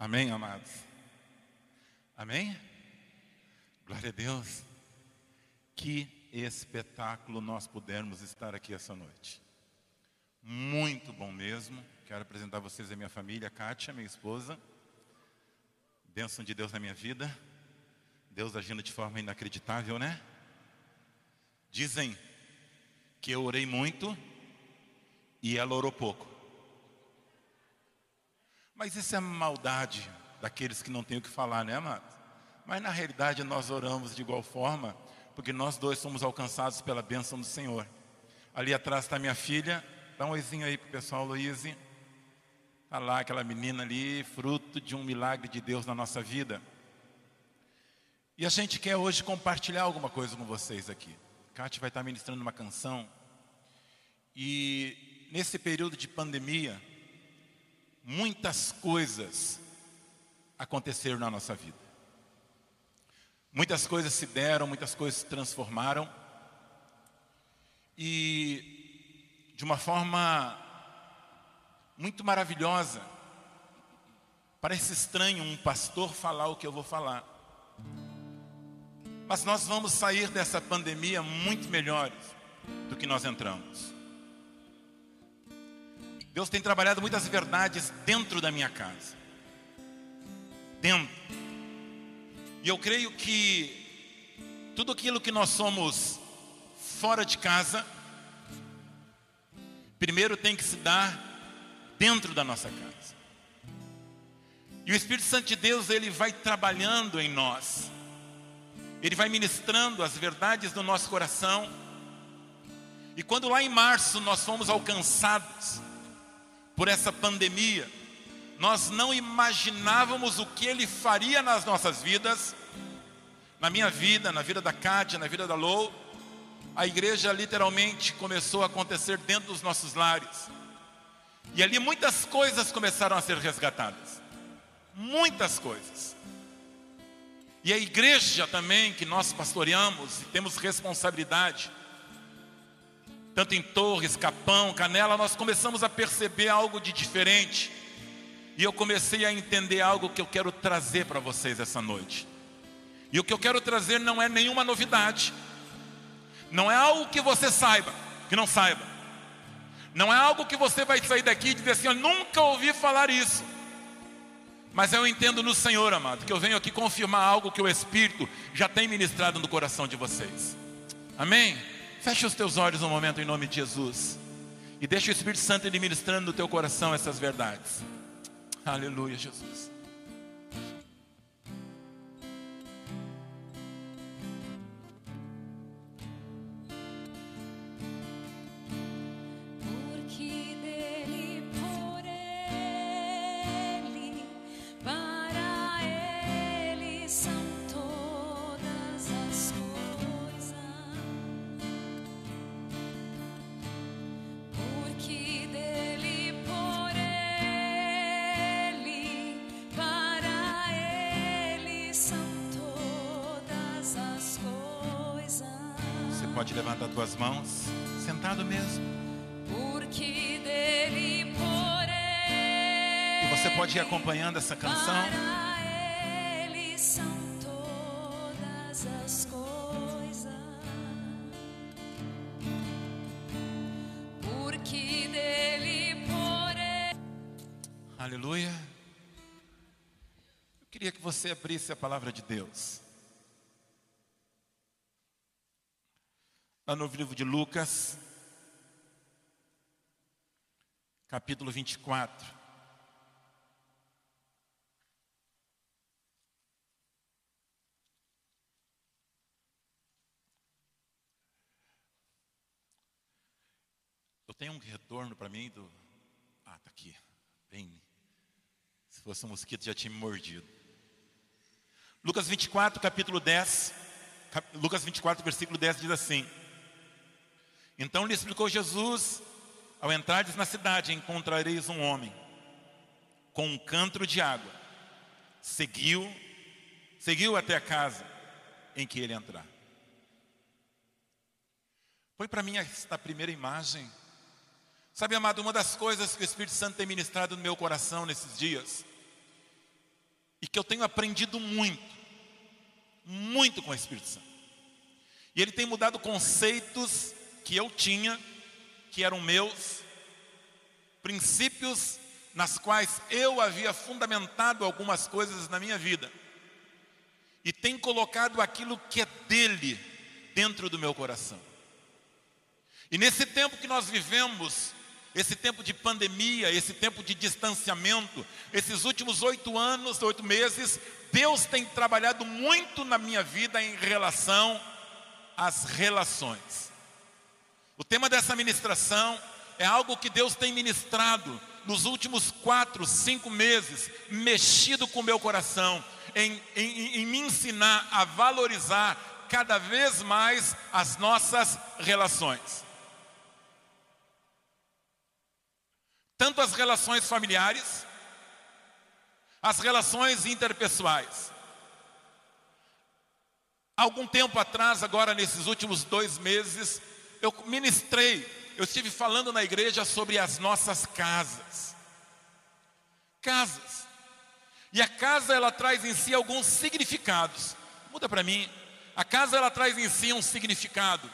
Amém, amados? Amém? Glória a Deus. Que espetáculo nós pudermos estar aqui essa noite. Muito bom mesmo. Quero apresentar a vocês a minha família, Kátia, minha esposa. Bênção de Deus na minha vida. Deus agindo de forma inacreditável, né? Dizem que eu orei muito e ela orou pouco. Mas isso é maldade daqueles que não têm o que falar, né, amado? Mas na realidade nós oramos de igual forma, porque nós dois somos alcançados pela bênção do Senhor. Ali atrás está minha filha, dá um oizinho aí pro pessoal, Luíse. Está lá aquela menina ali, fruto de um milagre de Deus na nossa vida. E a gente quer hoje compartilhar alguma coisa com vocês aqui. Kátia vai estar ministrando uma canção. E nesse período de pandemia, muitas coisas aconteceram na nossa vida. Muitas coisas se deram, muitas coisas se transformaram. E de uma forma muito maravilhosa, parece estranho um pastor falar o que eu vou falar. Mas nós vamos sair dessa pandemia muito melhores do que nós entramos. Deus tem trabalhado muitas verdades dentro da minha casa. Dentro. E eu creio que tudo aquilo que nós somos fora de casa, primeiro tem que se dar dentro da nossa casa. E o Espírito Santo de Deus, ele vai trabalhando em nós. Ele vai ministrando as verdades do nosso coração. E quando lá em março nós fomos alcançados por essa pandemia, nós não imaginávamos o que ele faria nas nossas vidas, na minha vida, na vida da Cátia, na vida da Lou. A igreja literalmente começou a acontecer dentro dos nossos lares. E ali muitas coisas começaram a ser resgatadas. Muitas coisas. E a igreja também, que nós pastoreamos e temos responsabilidade, tanto em Torres, Capão, Canela, nós começamos a perceber algo de diferente. E eu comecei a entender algo que eu quero trazer para vocês essa noite. E o que eu quero trazer não é nenhuma novidade. Não é algo que você saiba, que não saiba. Não é algo que você vai sair daqui e dizer assim: Eu nunca ouvi falar isso. Mas eu entendo no Senhor, amado, que eu venho aqui confirmar algo que o Espírito já tem ministrado no coração de vocês. Amém? Feche os teus olhos um momento em nome de Jesus. E deixa o Espírito Santo ele ministrando no teu coração essas verdades. Aleluia, Jesus. Pode levantar tuas mãos, sentado mesmo. Porque dele por ele E você pode ir acompanhando essa canção. para ele são todas as coisas. Porque dele por ele Aleluia. Eu queria que você abrisse a palavra de Deus. Lá no livro de Lucas, capítulo 24. Eu tenho um retorno para mim do. Ah, tá aqui. Bem. Se fosse um mosquito, já tinha me mordido. Lucas 24, capítulo 10. cap- Lucas 24, versículo 10 diz assim: Então lhe explicou Jesus: Ao entrares na cidade, encontrareis um homem com um cântaro de água. Seguiu, seguiu até a casa em que ele entrar. Põe para mim esta primeira imagem. Sabe, amado, uma das coisas que o Espírito Santo tem ministrado no meu coração nesses dias e que eu tenho aprendido muito, muito com o Espírito Santo. E ele tem mudado conceitos que eu tinha, que eram meus, princípios nas quais eu havia fundamentado algumas coisas na minha vida, e tem colocado aquilo que é dele dentro do meu coração. E nesse tempo que nós vivemos, esse tempo de pandemia, esse tempo de distanciamento, esses últimos oito anos, oito meses, Deus tem trabalhado muito na minha vida em relação às relações. O tema dessa ministração é algo que Deus tem ministrado nos últimos quatro, cinco meses, mexido com o meu coração, em, em, em me ensinar a valorizar cada vez mais as nossas relações. tanto as relações familiares, as relações interpessoais. Algum tempo atrás, agora nesses últimos dois meses, eu ministrei, eu estive falando na igreja sobre as nossas casas. Casas. E a casa ela traz em si alguns significados. Muda para mim. A casa ela traz em si um significado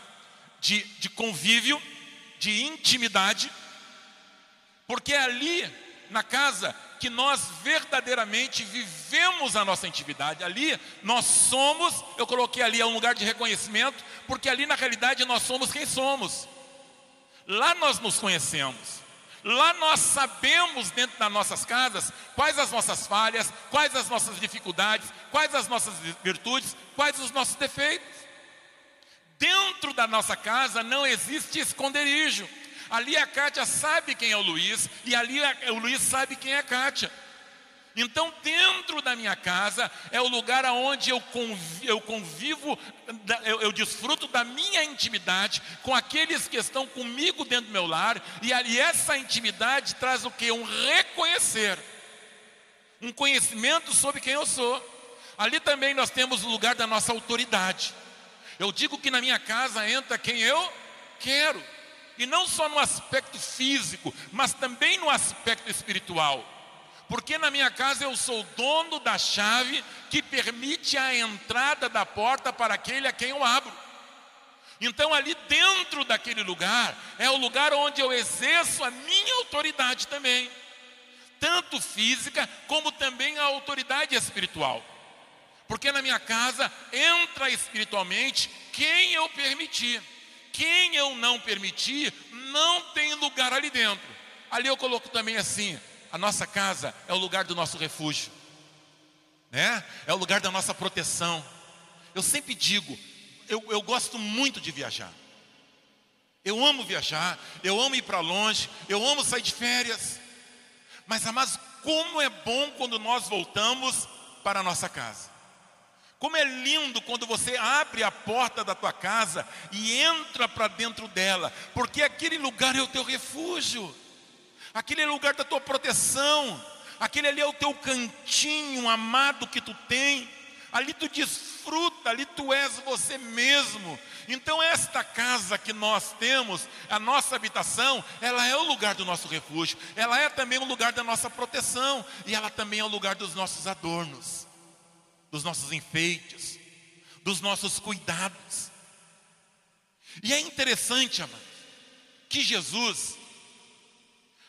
de, de convívio, de intimidade porque ali, na casa, que nós verdadeiramente vivemos a nossa intimidade. Ali nós somos, eu coloquei ali é um lugar de reconhecimento, porque ali na realidade nós somos quem somos. Lá nós nos conhecemos. Lá nós sabemos dentro das nossas casas quais as nossas falhas, quais as nossas dificuldades, quais as nossas virtudes, quais os nossos defeitos. Dentro da nossa casa não existe esconderijo. Ali a Kátia sabe quem é o Luiz e ali o Luiz sabe quem é a Kátia. Então, dentro da minha casa é o lugar onde eu convivo, eu, convivo eu, eu, desfruto da minha intimidade com aqueles que estão comigo dentro do meu lar, e ali essa intimidade traz o que? Um reconhecer, um conhecimento sobre quem eu sou. Ali também nós temos o lugar da nossa autoridade. Eu digo que na minha casa entra quem eu quero. E não só no aspecto físico, mas também no aspecto espiritual. Porque na minha casa eu sou dono da chave que permite a entrada da porta para aquele a quem eu abro. Então, ali dentro daquele lugar, é o lugar onde eu exerço a minha autoridade também, tanto física como também a autoridade espiritual. Porque na minha casa entra espiritualmente quem eu permitir. Quem eu não permitir, não tem lugar ali dentro. Ali eu coloco também assim: a nossa casa é o lugar do nosso refúgio, né? É o lugar da nossa proteção. Eu sempre digo, eu, eu gosto muito de viajar. Eu amo viajar, eu amo ir para longe, eu amo sair de férias. Mas, amados, como é bom quando nós voltamos para a nossa casa. Como é lindo quando você abre a porta da tua casa e entra para dentro dela, porque aquele lugar é o teu refúgio, aquele é o lugar da tua proteção, aquele ali é o teu cantinho amado que tu tem, ali tu desfruta, ali tu és você mesmo. Então, esta casa que nós temos, a nossa habitação, ela é o lugar do nosso refúgio, ela é também o lugar da nossa proteção, e ela também é o lugar dos nossos adornos dos nossos enfeites, dos nossos cuidados. E é interessante, amados, que Jesus,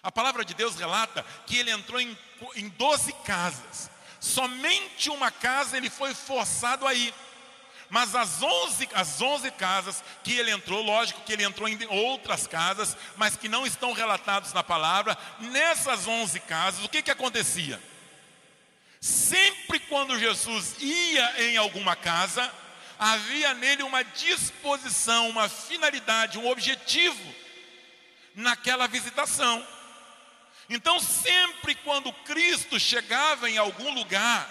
a palavra de Deus relata que ele entrou em, em 12 casas, somente uma casa ele foi forçado a ir. Mas as 11, as 11 casas que ele entrou, lógico que ele entrou em outras casas, mas que não estão relatados na palavra, nessas 11 casas, o que, que acontecia? Sempre quando Jesus ia em alguma casa, havia nele uma disposição, uma finalidade, um objetivo naquela visitação. Então, sempre quando Cristo chegava em algum lugar,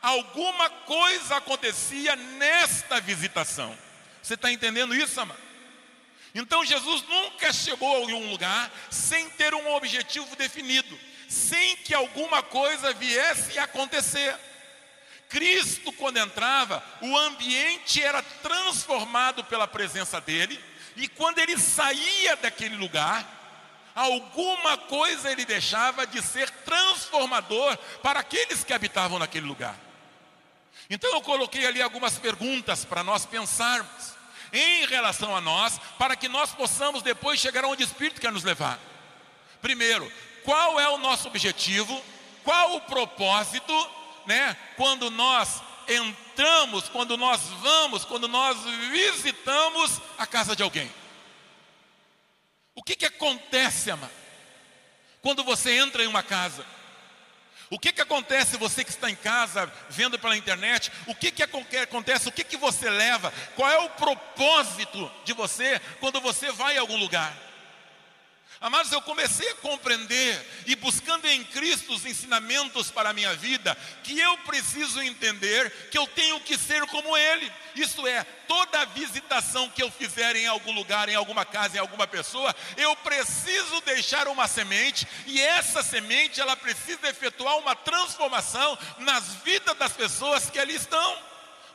alguma coisa acontecia nesta visitação. Você está entendendo isso, amado? Então, Jesus nunca chegou em um lugar sem ter um objetivo definido sem que alguma coisa viesse a acontecer. Cristo, quando entrava, o ambiente era transformado pela presença dele, e quando ele saía daquele lugar, alguma coisa ele deixava de ser transformador para aqueles que habitavam naquele lugar. Então eu coloquei ali algumas perguntas para nós pensarmos em relação a nós, para que nós possamos depois chegar onde o Espírito quer nos levar. Primeiro, qual é o nosso objetivo? Qual o propósito, né? Quando nós entramos, quando nós vamos, quando nós visitamos a casa de alguém. O que, que acontece, amado? Quando você entra em uma casa? O que, que acontece você que está em casa, vendo pela internet? O que, que acontece? O que, que você leva? Qual é o propósito de você quando você vai a algum lugar? Amados, eu comecei a compreender e buscando em Cristo os ensinamentos para a minha vida, que eu preciso entender que eu tenho que ser como Ele. Isso é, toda visitação que eu fizer em algum lugar, em alguma casa, em alguma pessoa, eu preciso deixar uma semente e essa semente ela precisa efetuar uma transformação nas vidas das pessoas que ali estão.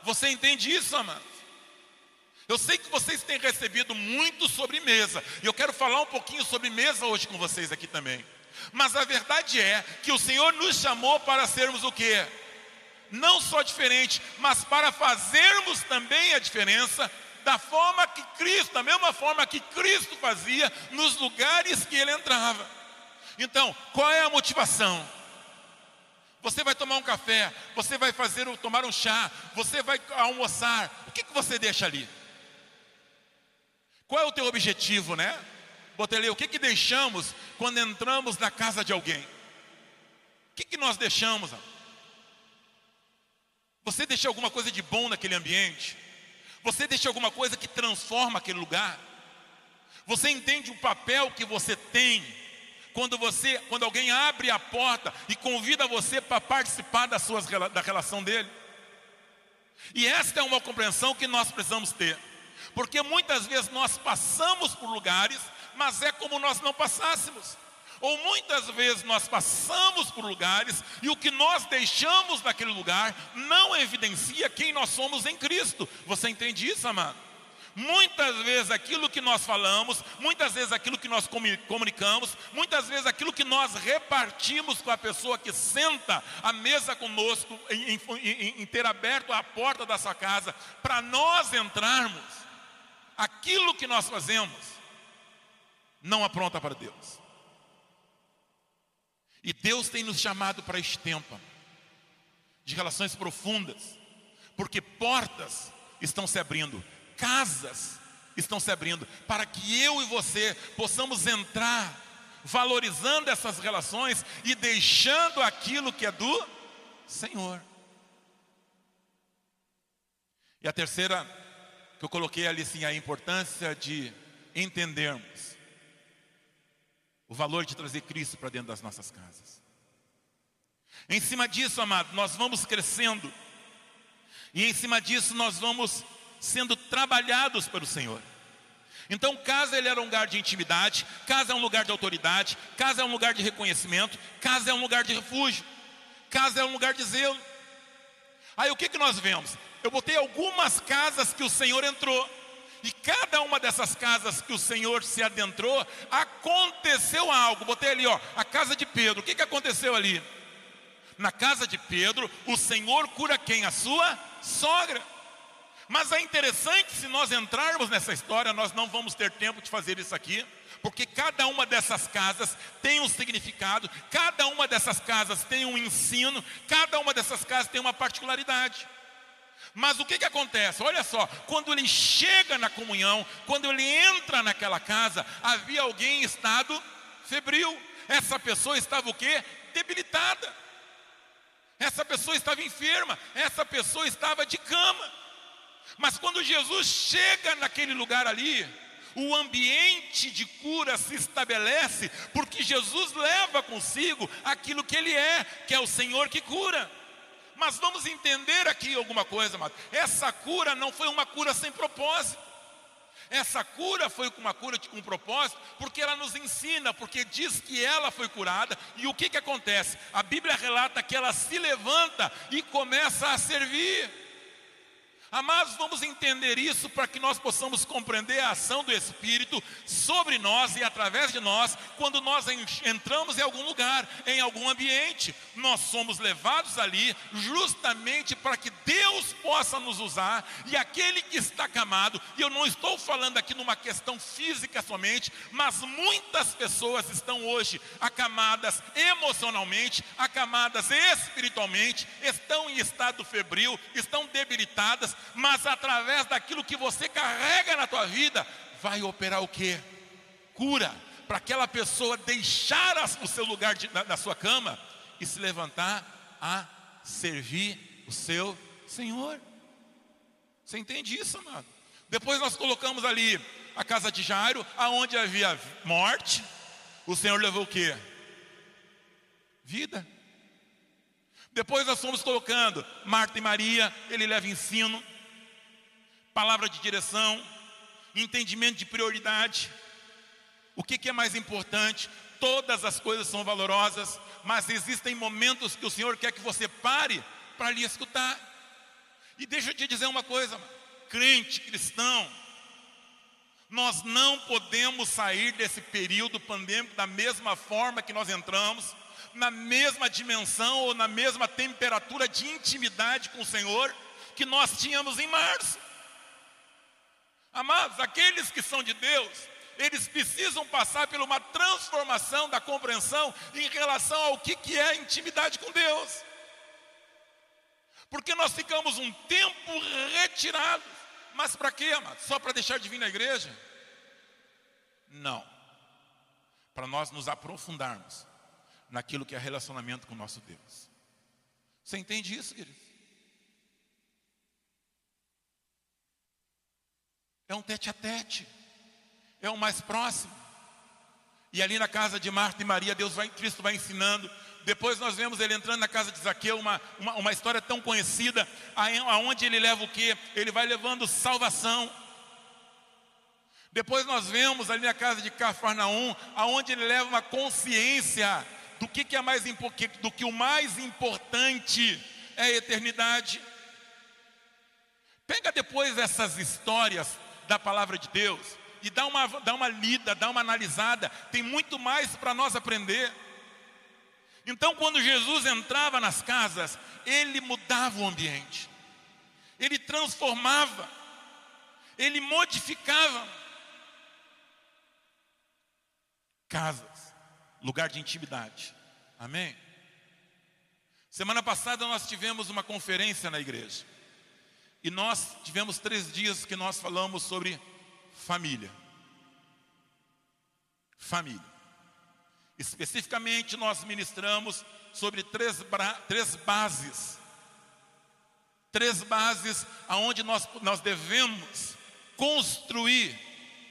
Você entende isso, amado? Eu sei que vocês têm recebido muito sobre mesa, e eu quero falar um pouquinho sobre mesa hoje com vocês aqui também. Mas a verdade é que o Senhor nos chamou para sermos o quê? Não só diferente, mas para fazermos também a diferença da forma que Cristo, da mesma forma que Cristo fazia nos lugares que ele entrava. Então, qual é a motivação? Você vai tomar um café, você vai fazer tomar um chá, você vai almoçar. O que, que você deixa ali? Qual é o teu objetivo, né? Botelê, o que, que deixamos quando entramos na casa de alguém? O que, que nós deixamos? Você deixa alguma coisa de bom naquele ambiente? Você deixa alguma coisa que transforma aquele lugar? Você entende o papel que você tem quando você, quando alguém abre a porta e convida você para participar das suas, da relação dele? E esta é uma compreensão que nós precisamos ter. Porque muitas vezes nós passamos por lugares, mas é como nós não passássemos. Ou muitas vezes nós passamos por lugares e o que nós deixamos naquele lugar não evidencia quem nós somos em Cristo. Você entende isso, amado? Muitas vezes aquilo que nós falamos, muitas vezes aquilo que nós comunicamos, muitas vezes aquilo que nós repartimos com a pessoa que senta à mesa conosco, em, em, em ter aberto a porta da sua casa, para nós entrarmos, aquilo que nós fazemos não apronta para Deus. E Deus tem nos chamado para este tempo de relações profundas, porque portas estão se abrindo, casas estão se abrindo, para que eu e você possamos entrar valorizando essas relações e deixando aquilo que é do Senhor. E a terceira que eu coloquei ali sim a importância de entendermos o valor de trazer Cristo para dentro das nossas casas. Em cima disso, amado, nós vamos crescendo, e em cima disso nós vamos sendo trabalhados pelo Senhor. Então, casa ele era um lugar de intimidade, casa é um lugar de autoridade, casa é um lugar de reconhecimento, casa é um lugar de refúgio, casa é um lugar de zelo. Aí o que, que nós vemos? Eu botei algumas casas que o Senhor entrou. E cada uma dessas casas que o Senhor se adentrou, aconteceu algo. Botei ali, ó, a casa de Pedro. O que, que aconteceu ali? Na casa de Pedro, o Senhor cura quem? A sua sogra. Mas é interessante, se nós entrarmos nessa história, nós não vamos ter tempo de fazer isso aqui, porque cada uma dessas casas tem um significado, cada uma dessas casas tem um ensino, cada uma dessas casas tem uma particularidade. Mas o que, que acontece? Olha só, quando ele chega na comunhão, quando ele entra naquela casa, havia alguém em estado febril. Essa pessoa estava o quê? Debilitada. Essa pessoa estava enferma, essa pessoa estava de cama. Mas quando Jesus chega naquele lugar ali, o ambiente de cura se estabelece, porque Jesus leva consigo aquilo que Ele é, que é o Senhor que cura. Mas vamos entender aqui alguma coisa, amado. Essa cura não foi uma cura sem propósito. Essa cura foi uma cura com um propósito, porque ela nos ensina, porque diz que ela foi curada, e o que, que acontece? A Bíblia relata que ela se levanta e começa a servir. Amados, vamos entender isso para que nós possamos compreender a ação do Espírito sobre nós e através de nós, quando nós entramos em algum lugar, em algum ambiente. Nós somos levados ali justamente para que Deus possa nos usar e aquele que está acamado, e eu não estou falando aqui numa questão física somente, mas muitas pessoas estão hoje acamadas emocionalmente, acamadas espiritualmente, estão em estado febril, estão debilitadas mas através daquilo que você carrega na tua vida, vai operar o que? Cura, para aquela pessoa deixar o seu lugar de, na, na sua cama e se levantar a servir o seu Senhor. Você entende isso, amado? Depois nós colocamos ali a casa de Jairo, aonde havia morte, o Senhor levou o que? Vida. Depois nós fomos colocando Marta e Maria, ele leva ensino palavra de direção, entendimento de prioridade. O que, que é mais importante? Todas as coisas são valorosas, mas existem momentos que o Senhor quer que você pare para lhe escutar. E deixa eu te dizer uma coisa, crente cristão, nós não podemos sair desse período pandêmico da mesma forma que nós entramos, na mesma dimensão ou na mesma temperatura de intimidade com o Senhor que nós tínhamos em março. Amados, aqueles que são de Deus, eles precisam passar por uma transformação da compreensão em relação ao que, que é intimidade com Deus. Porque nós ficamos um tempo retirados. Mas para quê, amados? Só para deixar de vir na igreja? Não. Para nós nos aprofundarmos naquilo que é relacionamento com o nosso Deus. Você entende isso, querido? É um tete a tete. É o mais próximo. E ali na casa de Marta e Maria, Deus vai, Cristo vai ensinando. Depois nós vemos ele entrando na casa de Zaqueu, uma, uma, uma história tão conhecida, aonde ele leva o que? Ele vai levando salvação. Depois nós vemos ali na casa de Cafarnaum, aonde ele leva uma consciência do que, que é mais do que o mais importante é a eternidade. Pega depois essas histórias da palavra de Deus e dá uma, dá uma lida, dá uma analisada, tem muito mais para nós aprender. Então, quando Jesus entrava nas casas, ele mudava o ambiente, ele transformava, ele modificava casas, lugar de intimidade. Amém? Semana passada nós tivemos uma conferência na igreja. E nós tivemos três dias que nós falamos sobre família. Família. Especificamente, nós ministramos sobre três, três bases. Três bases aonde nós, nós devemos construir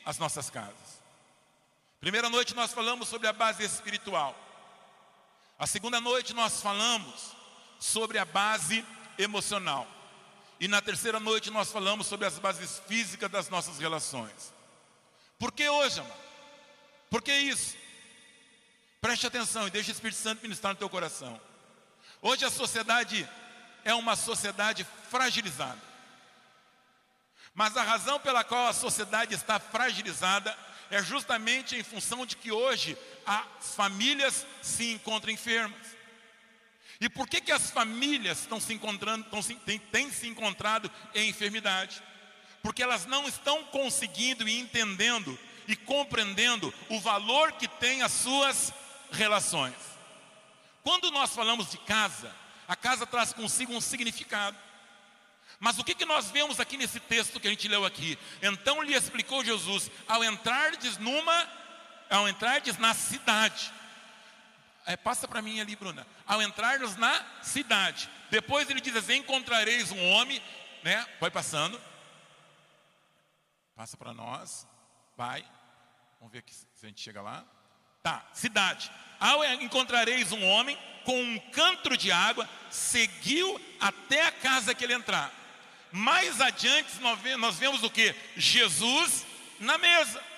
as nossas casas. Primeira noite nós falamos sobre a base espiritual. A segunda noite nós falamos sobre a base emocional. E na terceira noite nós falamos sobre as bases físicas das nossas relações. Por que hoje, amado? Por que isso? Preste atenção e deixe o Espírito Santo ministrar no teu coração. Hoje a sociedade é uma sociedade fragilizada. Mas a razão pela qual a sociedade está fragilizada é justamente em função de que hoje as famílias se encontram enfermas. E por que, que as famílias estão se encontrando, estão se, têm, têm se encontrado em enfermidade? Porque elas não estão conseguindo e entendendo e compreendendo o valor que tem as suas relações. Quando nós falamos de casa, a casa traz consigo um significado. Mas o que, que nós vemos aqui nesse texto que a gente leu aqui? Então lhe explicou Jesus, ao entrardes numa, ao entrardes na cidade, é, passa para mim ali, Bruna. Ao entrarmos na cidade, depois ele diz assim: encontrareis um homem, né? Vai passando. Passa para nós. Vai. Vamos ver aqui se a gente chega lá. Tá, cidade. Ao encontrareis um homem com um canto de água, seguiu até a casa que ele entrar. Mais adiante nós vemos o que? Jesus na mesa.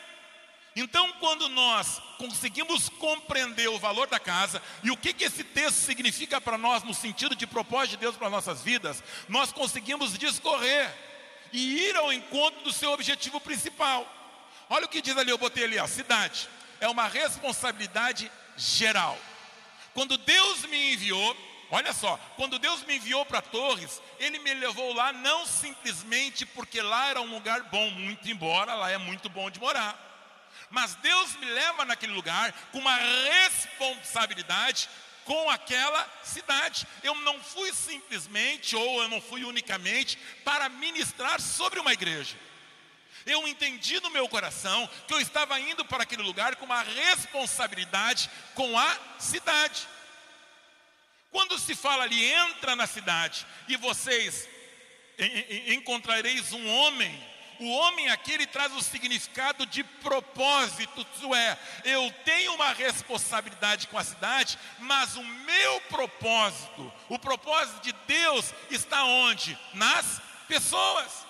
Então, quando nós conseguimos compreender o valor da casa e o que, que esse texto significa para nós no sentido de propósito de Deus para nossas vidas, nós conseguimos discorrer e ir ao encontro do seu objetivo principal. Olha o que diz ali, eu botei ali, ó, cidade. É uma responsabilidade geral. Quando Deus me enviou, olha só, quando Deus me enviou para Torres, Ele me levou lá não simplesmente porque lá era um lugar bom, muito embora lá é muito bom de morar. Mas Deus me leva naquele lugar com uma responsabilidade com aquela cidade. Eu não fui simplesmente, ou eu não fui unicamente, para ministrar sobre uma igreja. Eu entendi no meu coração que eu estava indo para aquele lugar com uma responsabilidade com a cidade. Quando se fala ali, entra na cidade e vocês encontrareis um homem o homem aqui ele traz o significado de propósito, isso é, eu tenho uma responsabilidade com a cidade, mas o meu propósito, o propósito de Deus está onde? Nas pessoas.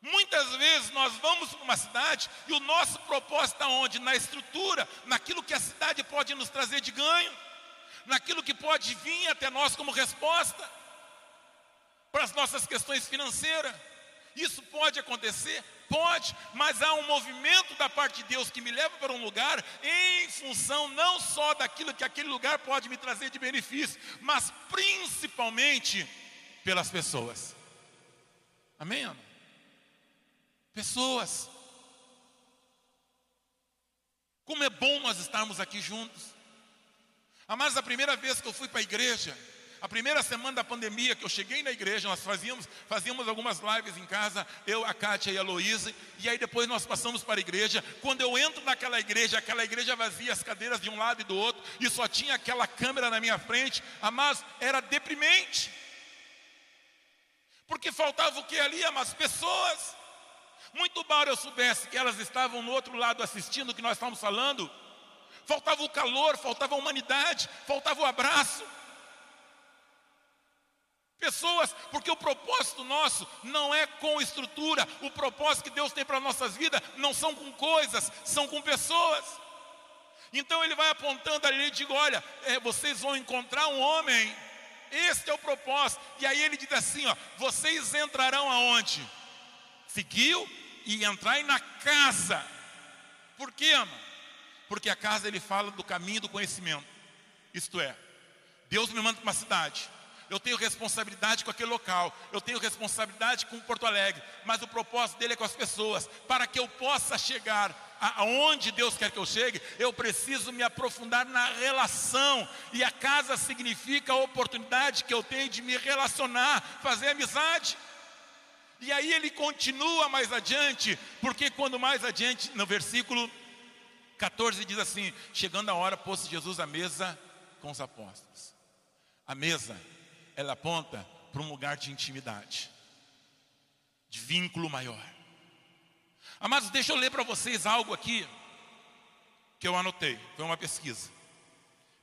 Muitas vezes nós vamos para uma cidade e o nosso propósito está onde? Na estrutura, naquilo que a cidade pode nos trazer de ganho, naquilo que pode vir até nós como resposta para as nossas questões financeiras. Isso pode acontecer? Pode, mas há um movimento da parte de Deus que me leva para um lugar em função não só daquilo que aquele lugar pode me trazer de benefício, mas principalmente pelas pessoas. Amém, Ana? Pessoas. Como é bom nós estarmos aqui juntos. Mas a primeira vez que eu fui para a igreja, a primeira semana da pandemia que eu cheguei na igreja, nós fazíamos, fazíamos algumas lives em casa, eu, a Kátia e a Luísa, e aí depois nós passamos para a igreja. Quando eu entro naquela igreja, aquela igreja vazia, as cadeiras de um lado e do outro, e só tinha aquela câmera na minha frente, mas era deprimente. Porque faltava o que ali, mas pessoas. Muito embora eu soubesse que elas estavam no outro lado assistindo o que nós estávamos falando, faltava o calor, faltava a humanidade, faltava o abraço. Pessoas, porque o propósito nosso não é com estrutura, o propósito que Deus tem para nossas vidas não são com coisas, são com pessoas. Então ele vai apontando ali e diz: Olha, é, vocês vão encontrar um homem, este é o propósito. E aí ele diz assim: ó, Vocês entrarão aonde? Seguiu e entrai na casa. Por quê? Porque a casa ele fala do caminho do conhecimento. Isto é, Deus me manda para uma cidade eu tenho responsabilidade com aquele local, eu tenho responsabilidade com Porto Alegre, mas o propósito dele é com as pessoas. Para que eu possa chegar aonde Deus quer que eu chegue, eu preciso me aprofundar na relação, e a casa significa a oportunidade que eu tenho de me relacionar, fazer amizade. E aí ele continua mais adiante, porque quando mais adiante, no versículo 14 diz assim: Chegando a hora, pôs Jesus à mesa com os apóstolos. A mesa ela aponta para um lugar de intimidade, de vínculo maior. Amados, deixa eu ler para vocês algo aqui que eu anotei, foi uma pesquisa.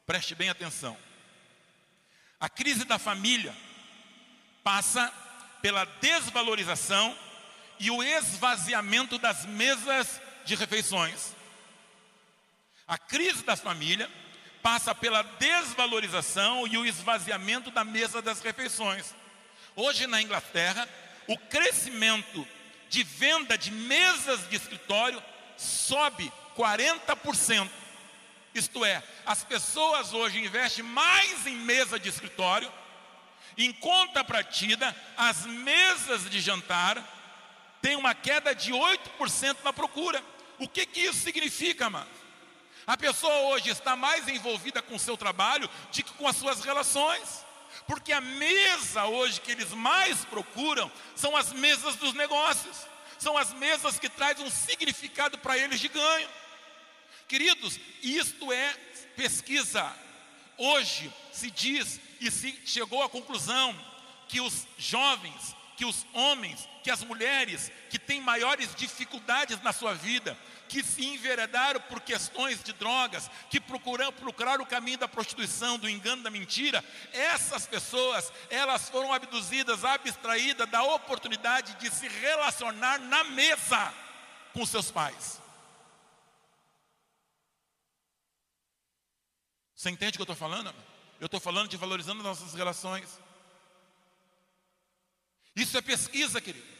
Preste bem atenção. A crise da família passa pela desvalorização e o esvaziamento das mesas de refeições. A crise da família passa pela desvalorização e o esvaziamento da mesa das refeições. Hoje na Inglaterra, o crescimento de venda de mesas de escritório sobe 40%. Isto é, as pessoas hoje investem mais em mesa de escritório, em contrapartida, as mesas de jantar têm uma queda de 8% na procura. O que, que isso significa, mano? A pessoa hoje está mais envolvida com o seu trabalho do que com as suas relações. Porque a mesa hoje que eles mais procuram são as mesas dos negócios. São as mesas que trazem um significado para eles de ganho. Queridos, isto é pesquisa. Hoje se diz e se chegou à conclusão que os jovens, que os homens, que as mulheres que têm maiores dificuldades na sua vida que se enveredaram por questões de drogas, que procuram, procuraram o caminho da prostituição, do engano, da mentira, essas pessoas, elas foram abduzidas, abstraídas da oportunidade de se relacionar na mesa com seus pais. Você entende o que eu estou falando? Eu estou falando de valorizando nossas relações. Isso é pesquisa, querido.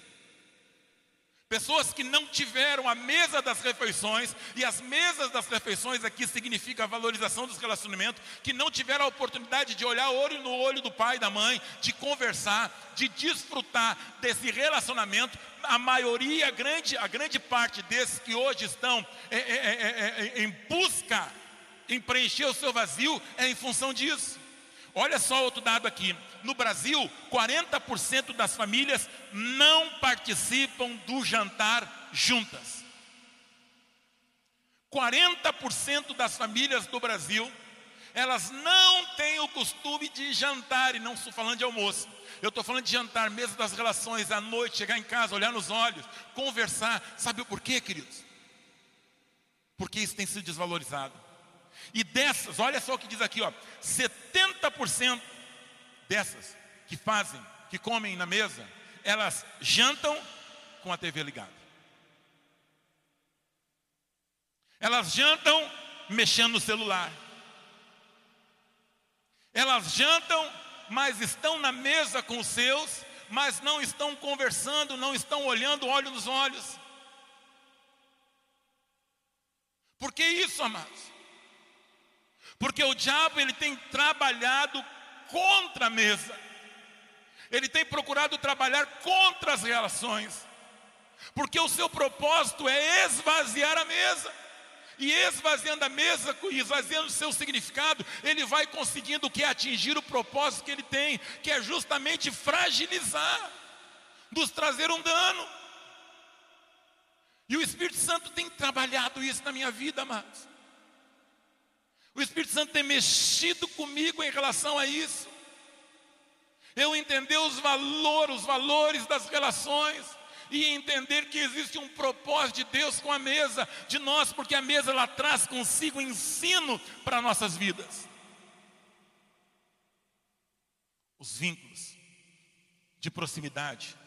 Pessoas que não tiveram a mesa das refeições, e as mesas das refeições aqui significa a valorização dos relacionamentos, que não tiveram a oportunidade de olhar olho no olho do pai e da mãe, de conversar, de desfrutar desse relacionamento. A maioria, a grande, a grande parte desses que hoje estão é, é, é, em busca em preencher o seu vazio, é em função disso. Olha só outro dado aqui. No Brasil, 40% das famílias não participam do jantar juntas. 40% das famílias do Brasil, elas não têm o costume de jantar, e não estou falando de almoço. Eu estou falando de jantar, mesa das relações, à noite, chegar em casa, olhar nos olhos, conversar. Sabe o porquê, queridos? Porque isso tem sido desvalorizado. E dessas, olha só o que diz aqui, ó, 70% dessas que fazem, que comem na mesa, elas jantam com a TV ligada. Elas jantam mexendo no celular. Elas jantam, mas estão na mesa com os seus, mas não estão conversando, não estão olhando olho nos olhos. Por que isso, amados? Porque o diabo ele tem trabalhado contra a mesa. Ele tem procurado trabalhar contra as relações. Porque o seu propósito é esvaziar a mesa. E esvaziando a mesa, esvaziando o seu significado, ele vai conseguindo que é atingir o propósito que ele tem, que é justamente fragilizar, nos trazer um dano. E o Espírito Santo tem trabalhado isso na minha vida, amados. O Espírito Santo tem mexido comigo em relação a isso. Eu entender os valores, os valores das relações e entender que existe um propósito de Deus com a mesa de nós, porque a mesa ela traz consigo ensino para nossas vidas. Os vínculos de proximidade,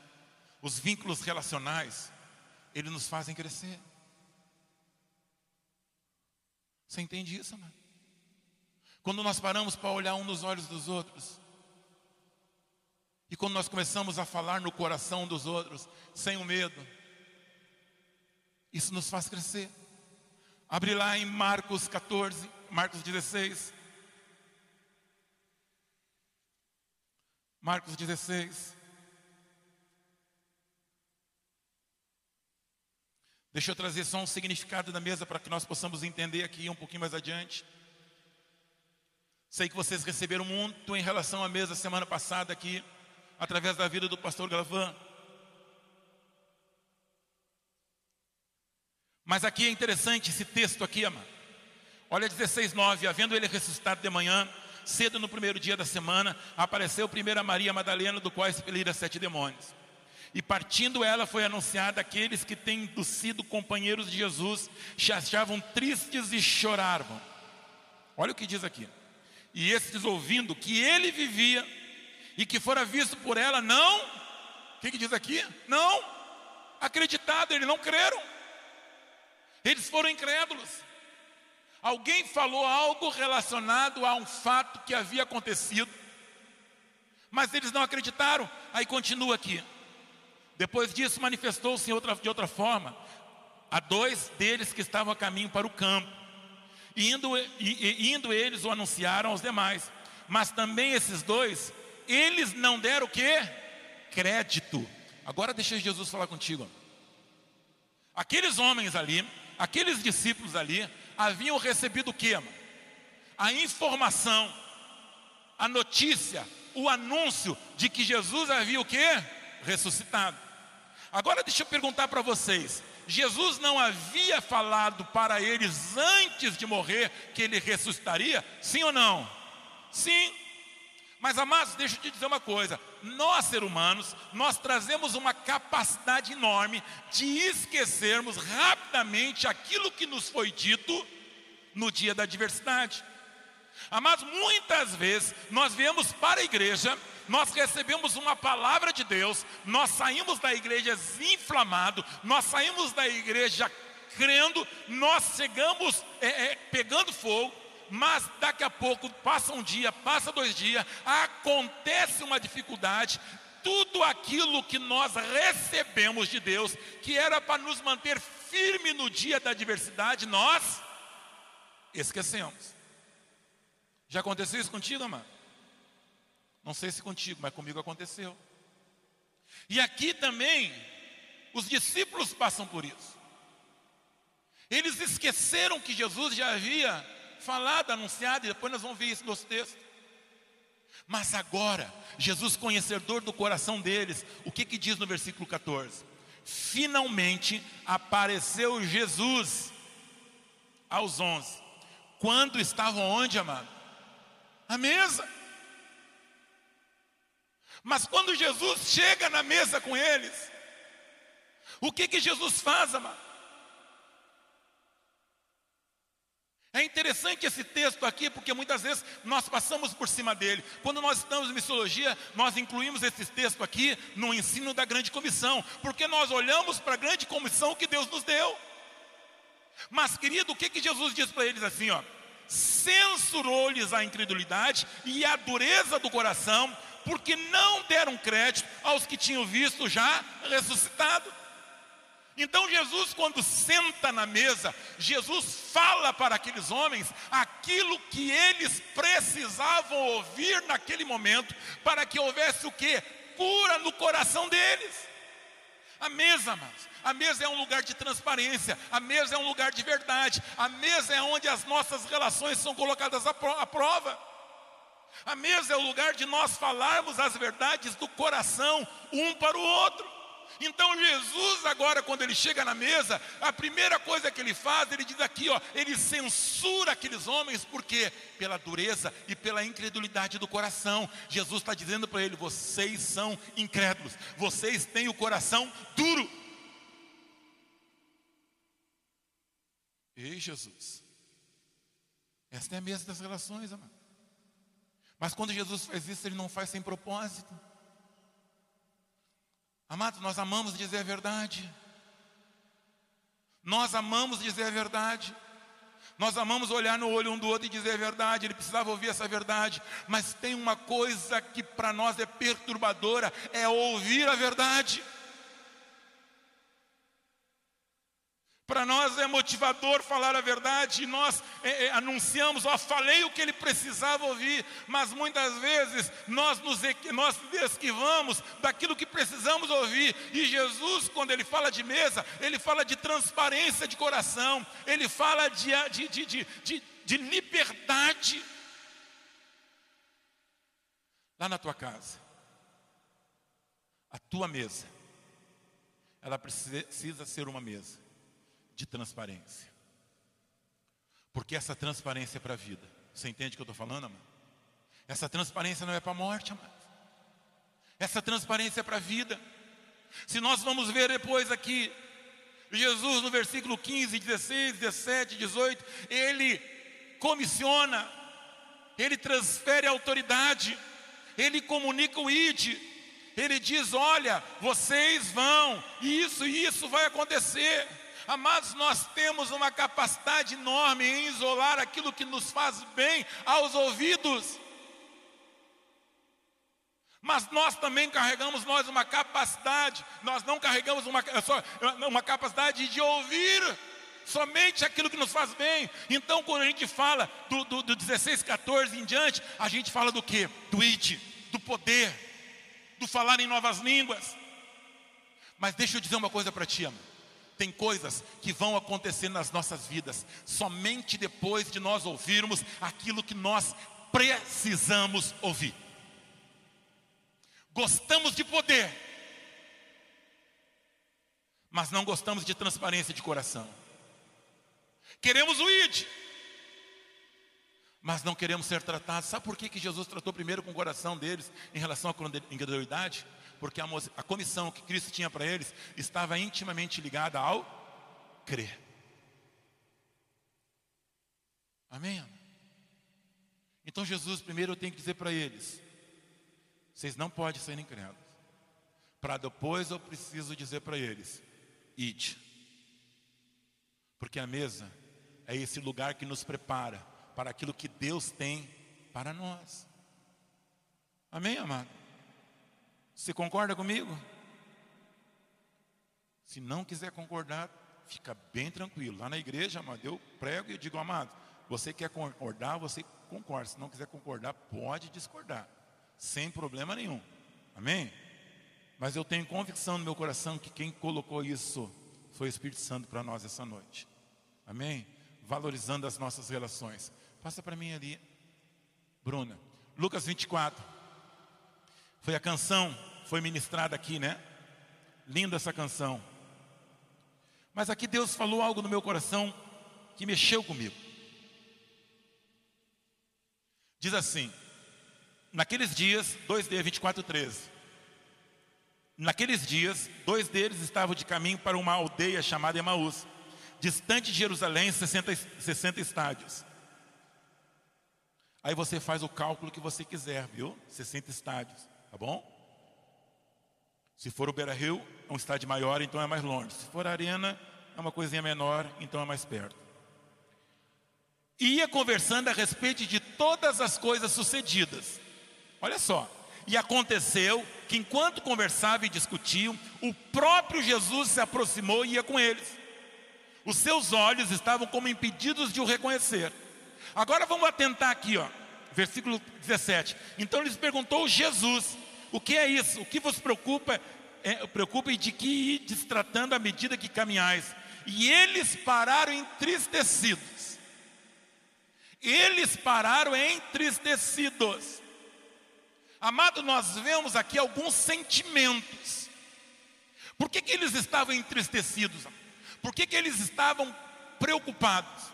os vínculos relacionais, eles nos fazem crescer. Você entende isso, amado? Quando nós paramos para olhar um nos olhos dos outros, e quando nós começamos a falar no coração dos outros, sem o medo, isso nos faz crescer. Abre lá em Marcos 14, Marcos 16. Marcos 16. Deixa eu trazer só um significado da mesa para que nós possamos entender aqui um pouquinho mais adiante. Sei que vocês receberam muito em relação à mesa semana passada aqui, através da vida do pastor Galvão. Mas aqui é interessante esse texto aqui, amado. Olha 16:9, havendo ele ressuscitado de manhã, cedo no primeiro dia da semana, apareceu primeiro a Maria Madalena, do qual expeliram sete demônios. E partindo ela foi anunciada àqueles que têm sido companheiros de Jesus, se achavam tristes e choravam. Olha o que diz aqui. E estes ouvindo que ele vivia e que fora visto por ela, não, o que, que diz aqui? Não, acreditado, eles não creram, eles foram incrédulos. Alguém falou algo relacionado a um fato que havia acontecido, mas eles não acreditaram. Aí continua aqui. Depois disso, manifestou-se de outra forma a dois deles que estavam a caminho para o campo. Indo, e, indo eles o anunciaram aos demais. Mas também esses dois, eles não deram o quê? Crédito. Agora deixa Jesus falar contigo. Aqueles homens ali, aqueles discípulos ali, haviam recebido o quê? A informação, a notícia, o anúncio de que Jesus havia o quê? Ressuscitado. Agora deixa eu perguntar para vocês: Jesus não havia falado para eles antes de morrer que ele ressuscitaria? Sim ou não? Sim. Mas amados, deixa eu te dizer uma coisa: nós, seres humanos, nós trazemos uma capacidade enorme de esquecermos rapidamente aquilo que nos foi dito no dia da adversidade. Amados, muitas vezes nós viemos para a igreja nós recebemos uma palavra de Deus, nós saímos da igreja inflamado, nós saímos da igreja crendo, nós chegamos é, é, pegando fogo, mas daqui a pouco passa um dia, passa dois dias, acontece uma dificuldade, tudo aquilo que nós recebemos de Deus, que era para nos manter firme no dia da adversidade, nós esquecemos. Já aconteceu isso contigo, amado? Não sei se contigo, mas comigo aconteceu. E aqui também, os discípulos passam por isso. Eles esqueceram que Jesus já havia falado, anunciado, e depois nós vamos ver isso nos textos. Mas agora, Jesus, conhecedor do coração deles, o que, que diz no versículo 14? Finalmente apareceu Jesus aos onze. Quando estavam onde, amado? À mesa. Mas quando Jesus chega na mesa com eles, o que que Jesus faz, amado? É interessante esse texto aqui, porque muitas vezes nós passamos por cima dele. Quando nós estamos em missologia, nós incluímos esse texto aqui no ensino da grande comissão, porque nós olhamos para a grande comissão que Deus nos deu. Mas, querido, o que, que Jesus diz para eles assim, ó? Censurou-lhes a incredulidade e a dureza do coração, porque não deram crédito aos que tinham visto já ressuscitado. Então Jesus, quando senta na mesa, Jesus fala para aqueles homens aquilo que eles precisavam ouvir naquele momento, para que houvesse o que? Cura no coração deles. A mesa, a mesa é um lugar de transparência, a mesa é um lugar de verdade, a mesa é onde as nossas relações são colocadas à prova. A mesa é o lugar de nós falarmos as verdades do coração um para o outro. Então Jesus agora quando ele chega na mesa, a primeira coisa que ele faz, ele diz aqui, ó, ele censura aqueles homens porque pela dureza e pela incredulidade do coração. Jesus está dizendo para ele: vocês são incrédulos, vocês têm o coração duro. Ei, Jesus, essa é a mesa das relações, amado. Mas quando Jesus faz isso, ele não faz sem propósito. Amados, nós amamos dizer a verdade. Nós amamos dizer a verdade. Nós amamos olhar no olho um do outro e dizer a verdade. Ele precisava ouvir essa verdade. Mas tem uma coisa que para nós é perturbadora: é ouvir a verdade. Para nós é motivador falar a verdade e nós é, é, anunciamos, ó, falei o que ele precisava ouvir, mas muitas vezes nós nos nós esquivamos daquilo que precisamos ouvir. E Jesus, quando ele fala de mesa, ele fala de transparência de coração, ele fala de, de, de, de, de, de liberdade. Lá na tua casa, a tua mesa, ela precisa ser uma mesa de transparência. Porque essa transparência é para a vida. Você entende o que eu estou falando, amado? Essa transparência não é para a morte, amado. Essa transparência é para a vida. Se nós vamos ver depois aqui, Jesus no versículo 15, 16, 17, 18, ele comissiona, ele transfere autoridade, ele comunica o ID, ele diz: olha, vocês vão, isso e isso vai acontecer. Amados, nós temos uma capacidade enorme em isolar aquilo que nos faz bem aos ouvidos. Mas nós também carregamos nós uma capacidade, nós não carregamos uma, só, uma capacidade de ouvir somente aquilo que nos faz bem. Então, quando a gente fala do, do, do 16, 14 em diante, a gente fala do que? Do it, do poder, do falar em novas línguas. Mas deixa eu dizer uma coisa para ti, amor. Tem coisas que vão acontecer nas nossas vidas somente depois de nós ouvirmos aquilo que nós precisamos ouvir. Gostamos de poder, mas não gostamos de transparência de coração. Queremos o ID, mas não queremos ser tratados. Sabe por que, que Jesus tratou primeiro com o coração deles em relação à incredulidade? Porque a, a comissão que Cristo tinha para eles estava intimamente ligada ao crer. Amém? Então Jesus primeiro tem que dizer para eles: vocês não podem ser incrédulos. Para depois eu preciso dizer para eles: ide. Porque a mesa é esse lugar que nos prepara para aquilo que Deus tem para nós. Amém, amado? Você concorda comigo? Se não quiser concordar, fica bem tranquilo. Lá na igreja, amado, eu prego e digo, amado, você quer concordar, você concorda. Se não quiser concordar, pode discordar. Sem problema nenhum. Amém? Mas eu tenho convicção no meu coração que quem colocou isso foi o Espírito Santo para nós essa noite. Amém? Valorizando as nossas relações. Passa para mim ali, Bruna. Lucas 24. Foi a canção, foi ministrada aqui, né? Linda essa canção. Mas aqui Deus falou algo no meu coração que mexeu comigo. Diz assim: Naqueles dias, 2D 24, 13. Naqueles dias, dois deles estavam de caminho para uma aldeia chamada Emaús, distante de Jerusalém, 60, 60 estádios. Aí você faz o cálculo que você quiser, viu? 60 estádios, tá bom? Se for o Beira Rio, é um estádio maior, então é mais longe. Se for a Arena, é uma coisinha menor, então é mais perto. Ia conversando a respeito de todas as coisas sucedidas. Olha só. E aconteceu que enquanto conversavam e discutiam, o próprio Jesus se aproximou e ia com eles. Os seus olhos estavam como impedidos de o reconhecer. Agora vamos atentar aqui, ó, versículo 17. Então lhes perguntou Jesus: O que é isso? O que vos preocupa? É, preocupa e de que ir destratando à medida que caminhais? E eles pararam entristecidos. Eles pararam entristecidos. Amado, nós vemos aqui alguns sentimentos. Por que, que eles estavam entristecidos? Por que, que eles estavam preocupados?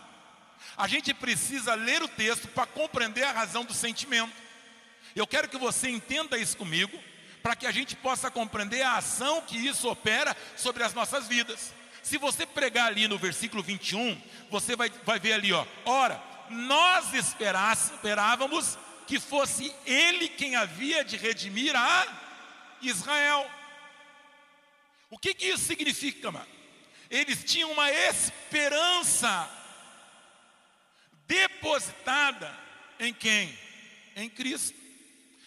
A gente precisa ler o texto para compreender a razão do sentimento. Eu quero que você entenda isso comigo, para que a gente possa compreender a ação que isso opera sobre as nossas vidas. Se você pregar ali no versículo 21, você vai, vai ver ali, ó. Ora, nós esperávamos que fosse ele quem havia de redimir a Israel. O que, que isso significa, mano? Eles tinham uma esperança depositada em quem? Em Cristo.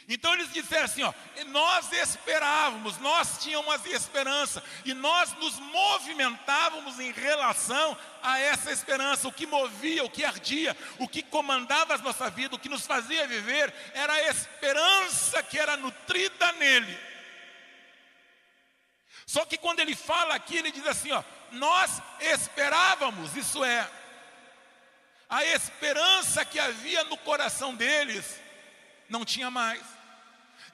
Então eles disseram assim: ó, nós esperávamos, nós tínhamos esperança, e nós nos movimentávamos em relação a essa esperança. O que movia, o que ardia, o que comandava a nossa vida, o que nos fazia viver, era a esperança que era nutrida nele. Só que quando ele fala aqui, ele diz assim: ó, nós esperávamos, isso é, a esperança que havia no coração deles, não tinha mais.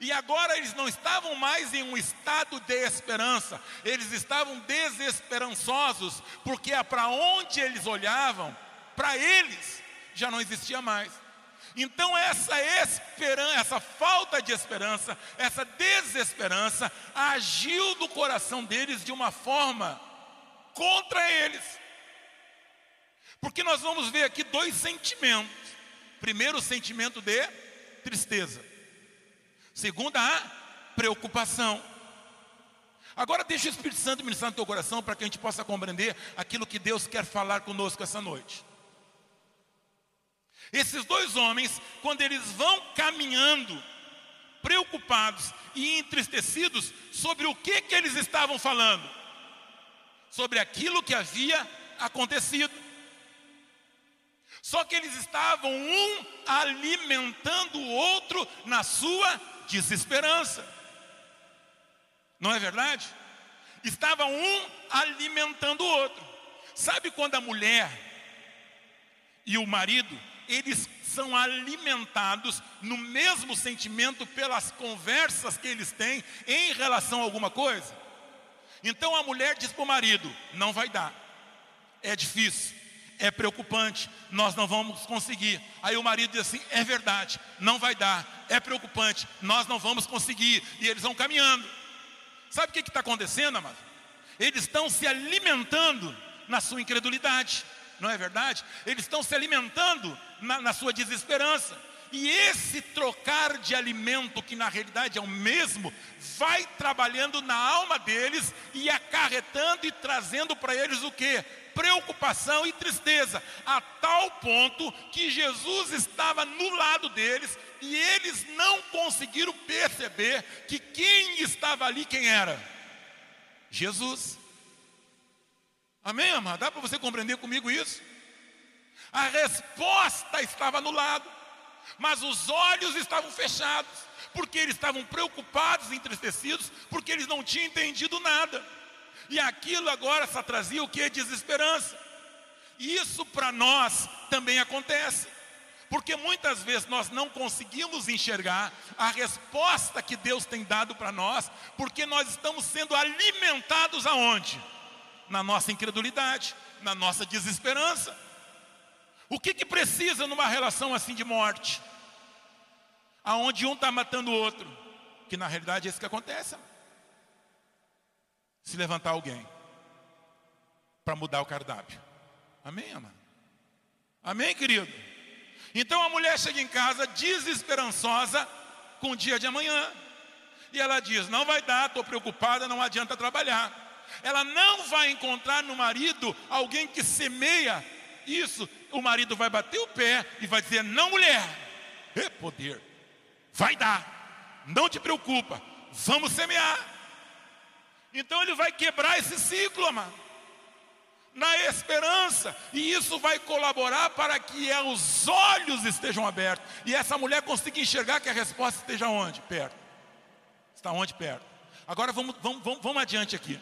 E agora eles não estavam mais em um estado de esperança, eles estavam desesperançosos, porque é para onde eles olhavam, para eles já não existia mais. Então essa esperança, essa falta de esperança, essa desesperança agiu no coração deles de uma forma contra eles. Porque nós vamos ver aqui dois sentimentos. Primeiro, o sentimento de tristeza. Segunda, a preocupação. Agora deixa o Espírito Santo ministrar no teu coração para que a gente possa compreender aquilo que Deus quer falar conosco essa noite. Esses dois homens, quando eles vão caminhando, preocupados e entristecidos, sobre o que que eles estavam falando? Sobre aquilo que havia acontecido. Só que eles estavam um alimentando o outro na sua desesperança. Não é verdade? Estava um alimentando o outro. Sabe quando a mulher e o marido, eles são alimentados no mesmo sentimento pelas conversas que eles têm em relação a alguma coisa? Então a mulher diz para o marido: não vai dar, é difícil, é preocupante, nós não vamos conseguir. Aí o marido diz assim: é verdade, não vai dar, é preocupante, nós não vamos conseguir. E eles vão caminhando. Sabe o que está acontecendo, amado? Eles estão se alimentando na sua incredulidade, não é verdade? Eles estão se alimentando na, na sua desesperança. E esse trocar de alimento, que na realidade é o mesmo, vai trabalhando na alma deles e acarretando e trazendo para eles o que? preocupação e tristeza, a tal ponto que Jesus estava no lado deles e eles não conseguiram perceber que quem estava ali, quem era? Jesus. Amém, amado? Dá para você compreender comigo isso? A resposta estava no lado, mas os olhos estavam fechados, porque eles estavam preocupados, entristecidos, porque eles não tinham entendido nada. E aquilo agora só trazia o que? Desesperança. E isso para nós também acontece. Porque muitas vezes nós não conseguimos enxergar a resposta que Deus tem dado para nós, porque nós estamos sendo alimentados aonde? Na nossa incredulidade, na nossa desesperança. O que, que precisa numa relação assim de morte? Aonde um está matando o outro. Que na realidade é isso que acontece. Se levantar alguém para mudar o cardápio. Amém, amado? Amém, querido? Então a mulher chega em casa desesperançosa com o dia de amanhã. E ela diz: Não vai dar, estou preocupada, não adianta trabalhar. Ela não vai encontrar no marido alguém que semeia isso o marido vai bater o pé e vai dizer: Não, mulher, é poder, vai dar, não te preocupa, vamos semear. Então ele vai quebrar esse ciclo, amado, na esperança, e isso vai colaborar para que os olhos estejam abertos e essa mulher consiga enxergar que a resposta esteja onde? Perto. Está onde? Perto. Agora vamos, vamos, vamos, vamos adiante aqui.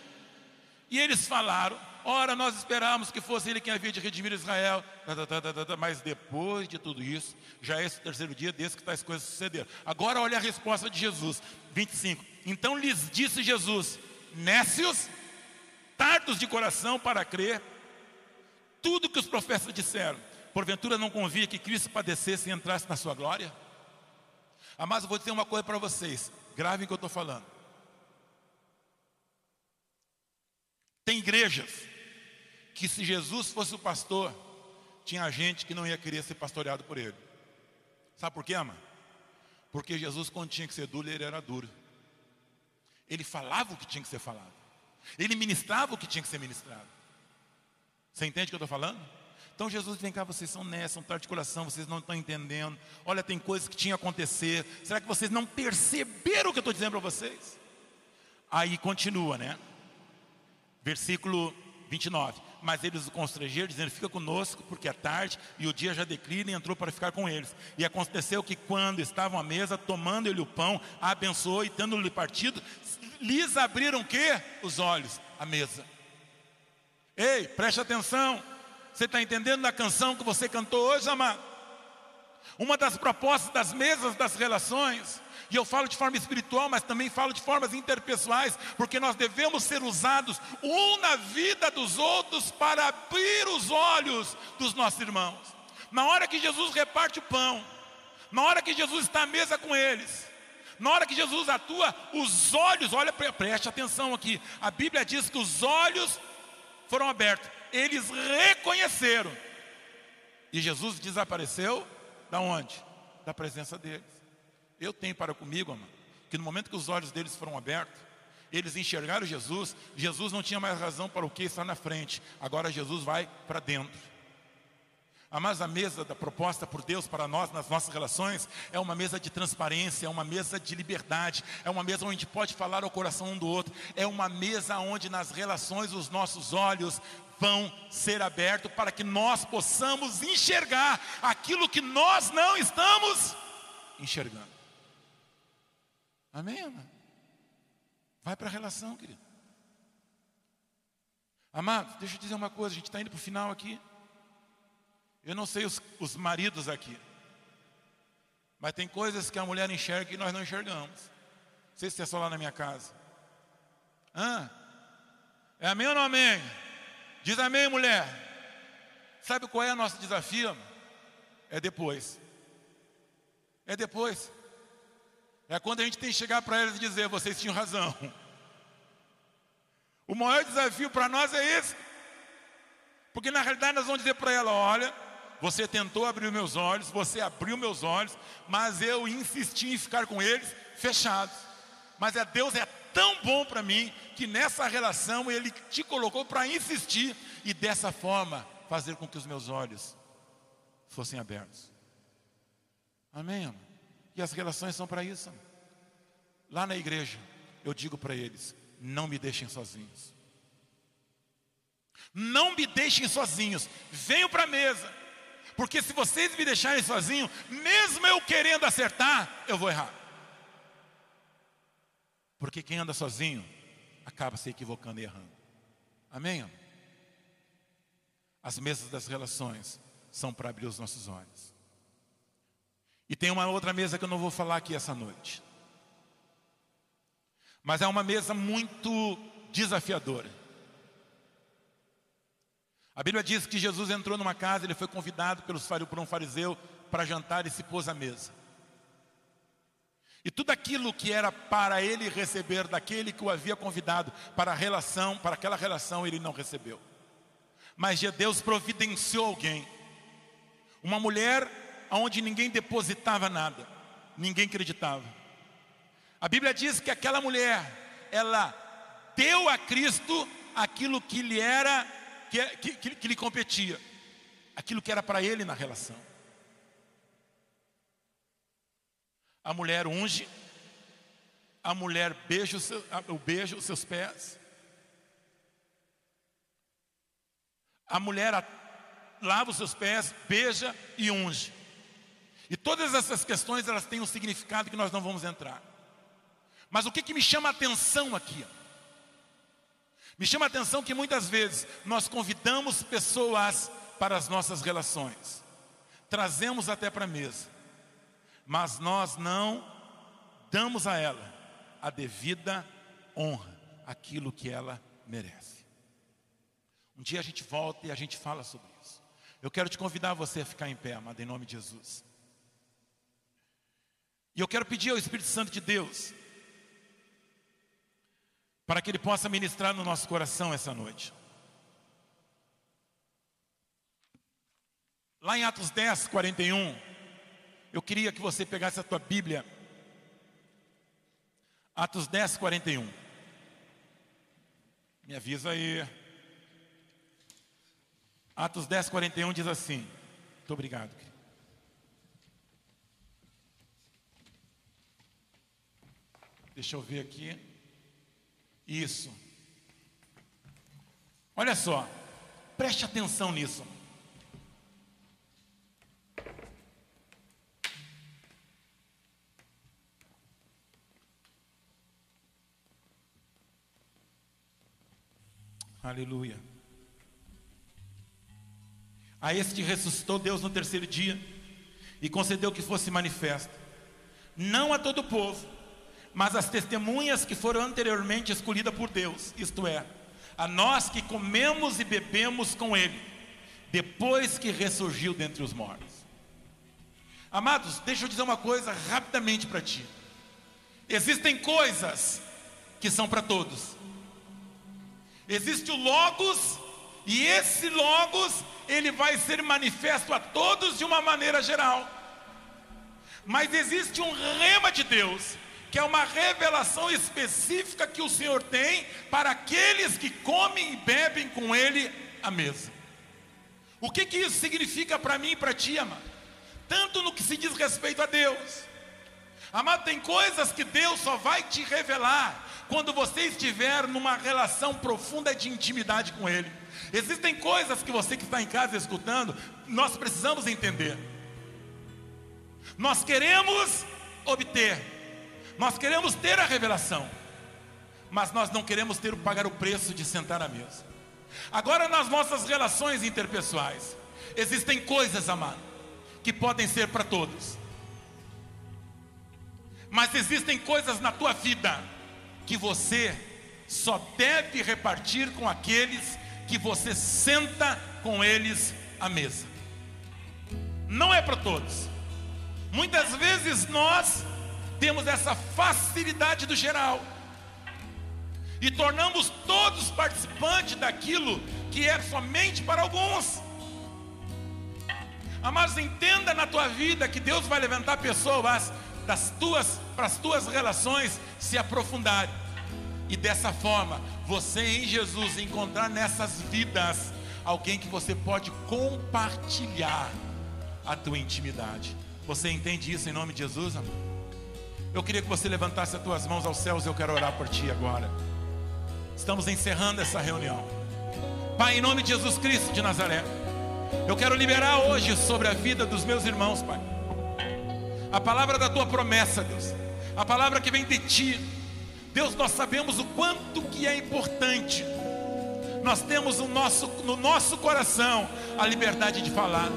E eles falaram Ora, nós esperávamos que fosse ele quem havia de redimir Israel. Mas depois de tudo isso, já é esse terceiro dia desde que tais coisas sucederam. Agora olha a resposta de Jesus. 25. Então lhes disse Jesus: Nécios, tardos de coração para crer, tudo que os profetas disseram, porventura não convia que Cristo padecesse e entrasse na sua glória? Mas eu vou dizer uma coisa para vocês, gravem o que eu estou falando. Tem igrejas que se Jesus fosse o pastor, tinha gente que não ia querer ser pastoreado por ele. Sabe por quê, ama? Porque Jesus, quando tinha que ser duro, ele era duro. Ele falava o que tinha que ser falado. Ele ministrava o que tinha que ser ministrado. Você entende o que eu estou falando? Então Jesus, vem cá, vocês são nessa, são tarde de coração, vocês não estão entendendo. Olha, tem coisas que tinham que acontecer. Será que vocês não perceberam o que eu estou dizendo para vocês? Aí continua, né? Versículo 29 mas eles o constrangeram, dizendo: Fica conosco, porque é tarde e o dia já declina, e entrou para ficar com eles. E aconteceu que, quando estavam à mesa, tomando ele o pão, abençoou e, tendo-lhe partido, lhes abriram o quê? Os olhos, a mesa. Ei, preste atenção. Você está entendendo da canção que você cantou hoje, amado? Uma das propostas das mesas das relações e eu falo de forma espiritual, mas também falo de formas interpessoais, porque nós devemos ser usados um na vida dos outros para abrir os olhos dos nossos irmãos. Na hora que Jesus reparte o pão, na hora que Jesus está à mesa com eles, na hora que Jesus atua, os olhos, olha, preste atenção aqui. A Bíblia diz que os olhos foram abertos, eles reconheceram. E Jesus desapareceu da onde? Da presença deles. Eu tenho para comigo, amado, que no momento que os olhos deles foram abertos, eles enxergaram Jesus, Jesus não tinha mais razão para o que estar na frente, agora Jesus vai para dentro. Mas a mesa da proposta por Deus para nós nas nossas relações é uma mesa de transparência, é uma mesa de liberdade, é uma mesa onde a gente pode falar ao coração um do outro, é uma mesa onde nas relações os nossos olhos vão ser abertos para que nós possamos enxergar aquilo que nós não estamos enxergando. Amém, amado? Vai para a relação, querido. Amado, deixa eu dizer uma coisa, a gente está indo para o final aqui. Eu não sei os, os maridos aqui. Mas tem coisas que a mulher enxerga e nós não enxergamos. Não sei se é só lá na minha casa. Hã? É amém ou não amém? Diz amém, mulher. Sabe qual é o nosso desafio? É depois. É depois. É quando a gente tem que chegar para eles e dizer: vocês tinham razão. O maior desafio para nós é esse. Porque na realidade nós vamos dizer para ela: olha, você tentou abrir meus olhos, você abriu meus olhos, mas eu insisti em ficar com eles fechados. Mas é Deus é tão bom para mim que nessa relação ele te colocou para insistir e dessa forma fazer com que os meus olhos fossem abertos. Amém, amor? E as relações são para isso. Lá na igreja, eu digo para eles: não me deixem sozinhos. Não me deixem sozinhos. Venham para a mesa. Porque se vocês me deixarem sozinho, mesmo eu querendo acertar, eu vou errar. Porque quem anda sozinho acaba se equivocando e errando. Amém? As mesas das relações são para abrir os nossos olhos. E tem uma outra mesa que eu não vou falar aqui essa noite. Mas é uma mesa muito desafiadora. A Bíblia diz que Jesus entrou numa casa, ele foi convidado pelos, por um fariseu para jantar e se pôs à mesa. E tudo aquilo que era para ele receber daquele que o havia convidado para a relação, para aquela relação, ele não recebeu. Mas Deus providenciou alguém. Uma mulher onde ninguém depositava nada, ninguém acreditava. A Bíblia diz que aquela mulher, ela deu a Cristo aquilo que lhe era, que, que, que lhe competia, aquilo que era para ele na relação. A mulher unge, a mulher beija o, seu, o beijo os seus pés. A mulher lava os seus pés, beija e unge. E todas essas questões elas têm um significado que nós não vamos entrar. Mas o que, que me chama a atenção aqui? Me chama a atenção que muitas vezes nós convidamos pessoas para as nossas relações, trazemos até para a mesa, mas nós não damos a ela a devida honra, aquilo que ela merece. Um dia a gente volta e a gente fala sobre isso. Eu quero te convidar você a ficar em pé, amado, em nome de Jesus. E eu quero pedir ao Espírito Santo de Deus para que Ele possa ministrar no nosso coração essa noite. Lá em Atos 10, 41, eu queria que você pegasse a tua Bíblia. Atos 10, 41. Me avisa aí. Atos 10, 41 diz assim. Muito obrigado. Deixa eu ver aqui. Isso. Olha só, preste atenção nisso. Aleluia. A este ressuscitou Deus no terceiro dia e concedeu que fosse manifesto, não a todo o povo, mas as testemunhas que foram anteriormente escolhidas por Deus, isto é, a nós que comemos e bebemos com Ele, depois que ressurgiu dentre os mortos. Amados, deixa eu dizer uma coisa rapidamente para ti. Existem coisas que são para todos. Existe o Logos, e esse Logos, ele vai ser manifesto a todos de uma maneira geral. Mas existe um rema de Deus que é uma revelação específica que o Senhor tem para aqueles que comem e bebem com Ele à mesa. O que, que isso significa para mim e para ti, amado? Tanto no que se diz respeito a Deus. Amado, tem coisas que Deus só vai te revelar quando você estiver numa relação profunda de intimidade com Ele. Existem coisas que você que está em casa escutando, nós precisamos entender. Nós queremos obter, nós queremos ter a revelação, mas nós não queremos ter o pagar o preço de sentar à mesa. Agora, nas nossas relações interpessoais, existem coisas, amado, que podem ser para todos, mas existem coisas na tua vida que você só deve repartir com aqueles que você senta com eles à mesa. Não é para todos. Muitas vezes nós temos essa facilidade do geral e tornamos todos participantes daquilo que é somente para alguns. Mas entenda na tua vida que Deus vai levantar pessoas das tuas para as tuas relações se aprofundarem. E dessa forma, você em Jesus encontrar nessas vidas alguém que você pode compartilhar a tua intimidade. Você entende isso em nome de Jesus, amor? Eu queria que você levantasse as tuas mãos aos céus, eu quero orar por ti agora. Estamos encerrando essa reunião. Pai, em nome de Jesus Cristo de Nazaré, eu quero liberar hoje sobre a vida dos meus irmãos, Pai. A palavra da tua promessa, Deus. A palavra que vem de ti. Deus, nós sabemos o quanto que é importante. Nós temos no nosso, no nosso coração a liberdade de falar.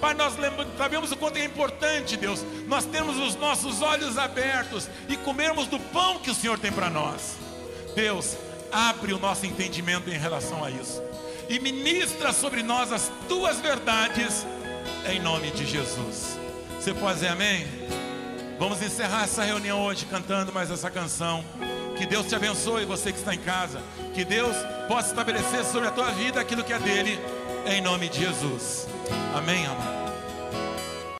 Pai, nós sabemos o quanto é importante, Deus, nós temos os nossos olhos abertos e comermos do pão que o Senhor tem para nós. Deus, abre o nosso entendimento em relação a isso e ministra sobre nós as tuas verdades, em nome de Jesus. Você pode dizer amém? Vamos encerrar essa reunião hoje cantando mais essa canção. Que Deus te abençoe, você que está em casa. Que Deus possa estabelecer sobre a tua vida aquilo que é dele, em nome de Jesus. Amém, amado.